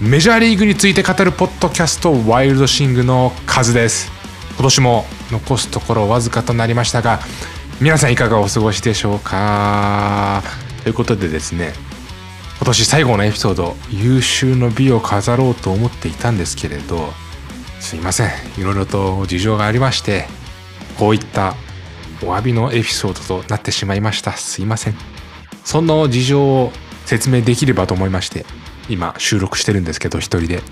メジャーリーグについて語るポッドキャストワイルドシングの数です。今年も残すところわずかとなりましたが皆さんいかがお過ごしでしょうか？ということでですね今年最後のエピソード優秀の美を飾ろうと思っていたんですけれどすいません。いろいろと事情がありましてこういったお詫びのエピソードとなってしまいました。すいません。そんな事情を説明できればと思いまして今収録してるんですけど一人で、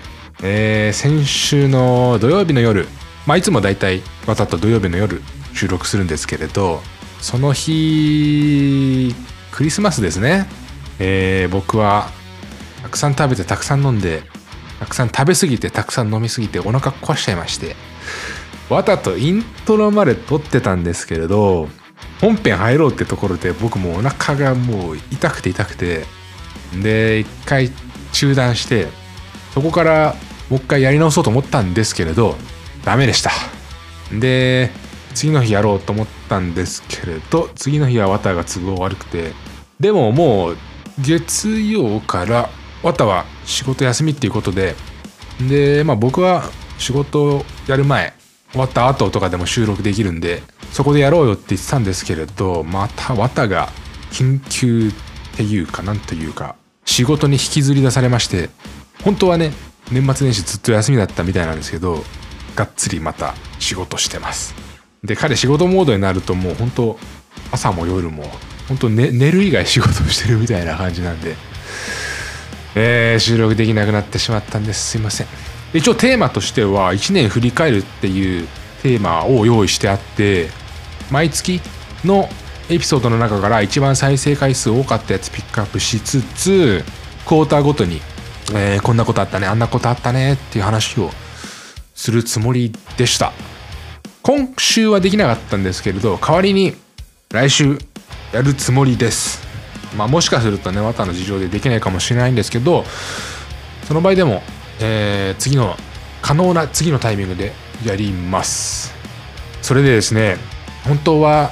えー、先週の土曜日の夜。まあいつもだいたいわざと土曜日の夜収録するんですけれどその日クリスマスですね、えー、僕はたくさん食べてたくさん飲んでたくさん食べ過ぎてたくさん飲み過ぎてお腹壊しちゃいましてわざとイントロまで撮ってたんですけれど本編入ろうってところで僕もお腹がもう痛くて痛くてで一回中断してそこからもう一回やり直そうと思ったんですけれどダメでした。で次の日やろうと思ったんですけれど次の日は綿が都合悪くてでももう月曜から綿は仕事休みっていうことででまあ僕は仕事やる前終わった後とかでも収録できるんでそこでやろうよって言ってたんですけれどまた綿が緊急っていうかなんというか仕事に引きずり出されまして本当はね年末年始ずっと休みだったみたいなんですけどがっつりまた仕事してます。で彼仕事モードになるともう本当朝も夜も本当、ね、寝る以外仕事してるみたいな感じなんで、えー、収録できなくなってしまったんです。すいません。一応テーマとしては1年振り返るっていうテーマを用意してあって毎月のエピソードの中から一番再生回数多かったやつピックアップしつつクォーターごとに、えー、こんなことあったねあんなことあったねっていう話をするつもりでした。今週はできなかったんですけれど代わりに来週やるつもりです。まあもしかするとね綿の事情でできないかもしれないんですけどその場合でも、えー、次の可能な次のタイミングでやります。それでですね本当は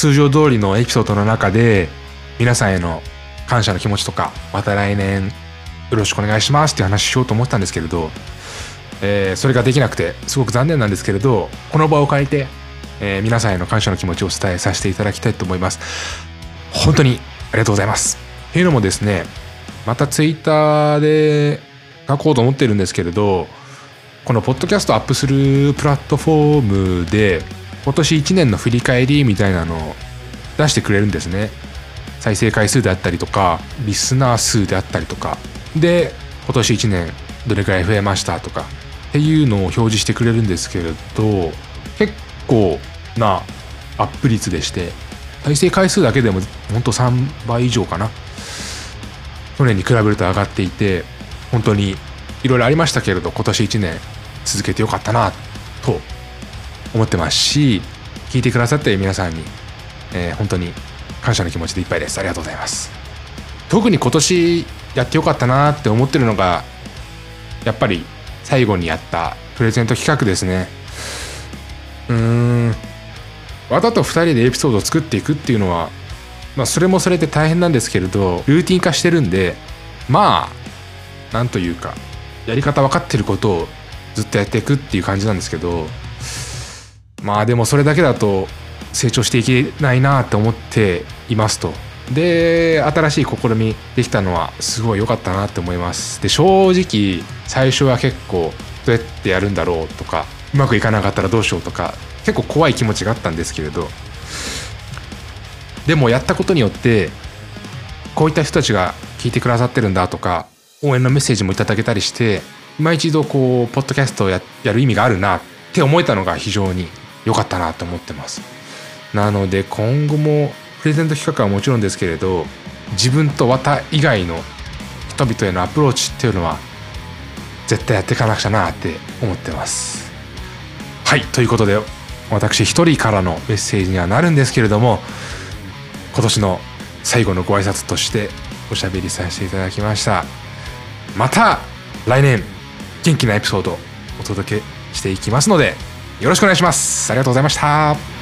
通常通りのエピソードの中で皆さんへの感謝の気持ちとかまた来年よろしくお願いしますっていう話しようと思ったんですけれど、えー、それができなくてすごく残念なんですけれどこの場を借りて、えー、皆さんへの感謝の気持ちをお伝えさせていただきたいと思います。本当にありがとうございます。っていうのもですねまたツイッターで書こうと思ってるんですけれどこのポッドキャストアップするプラットフォームで今年1年の振り返りみたいなのを出してくれるんですね。再生回数であったりとかリスナー数であったりとか。で今年1年どれくらい増えましたとかっていうのを表示してくれるんですけれど結構なアップ率でして再生回数だけでもほんと3倍以上かな。去年に比べると上がっていて本当にいろいろありましたけれど今年1年続けてよかったなと思ってますし聞いてくださって皆さんに、えー、本当に感謝の気持ちでいっぱいです。ありがとうございます。特に今年やってよかったなって思ってるのがやっぱり最後にやったプレゼント企画ですね。うーん。わざと2人でエピソードを作っていくっていうのはまあそれもそれで大変なんですけれどルーティン化してるんでまあなんというかやり方分かってることをずっとやっていくっていう感じなんですけどまあでもそれだけだと成長していけないなって思っていますと。で新しい試みできたのはすごい良かったなって思います。で正直最初は結構どうやってやるんだろうとかうまくいかなかったらどうしようとか結構怖い気持ちがあったんですけれど。でもやったことによってこういった人たちが聞いてくださってるんだとか応援のメッセージもいただけたりして今一度こうポッドキャストをやる意味があるなって思えたのが非常に良かったなと思ってます。なので今後もプレゼント企画はもちろんですけれど自分と綿以外の人々へのアプローチっていうのは絶対やっていかなくちゃなって思ってます。はいということで私一人からのメッセージにはなるんですけれども今年の最後のご挨拶としておしゃべりさせていただきました。また来年元気なエピソードお届けしていきますのでよろしくお願いします。ありがとうございました。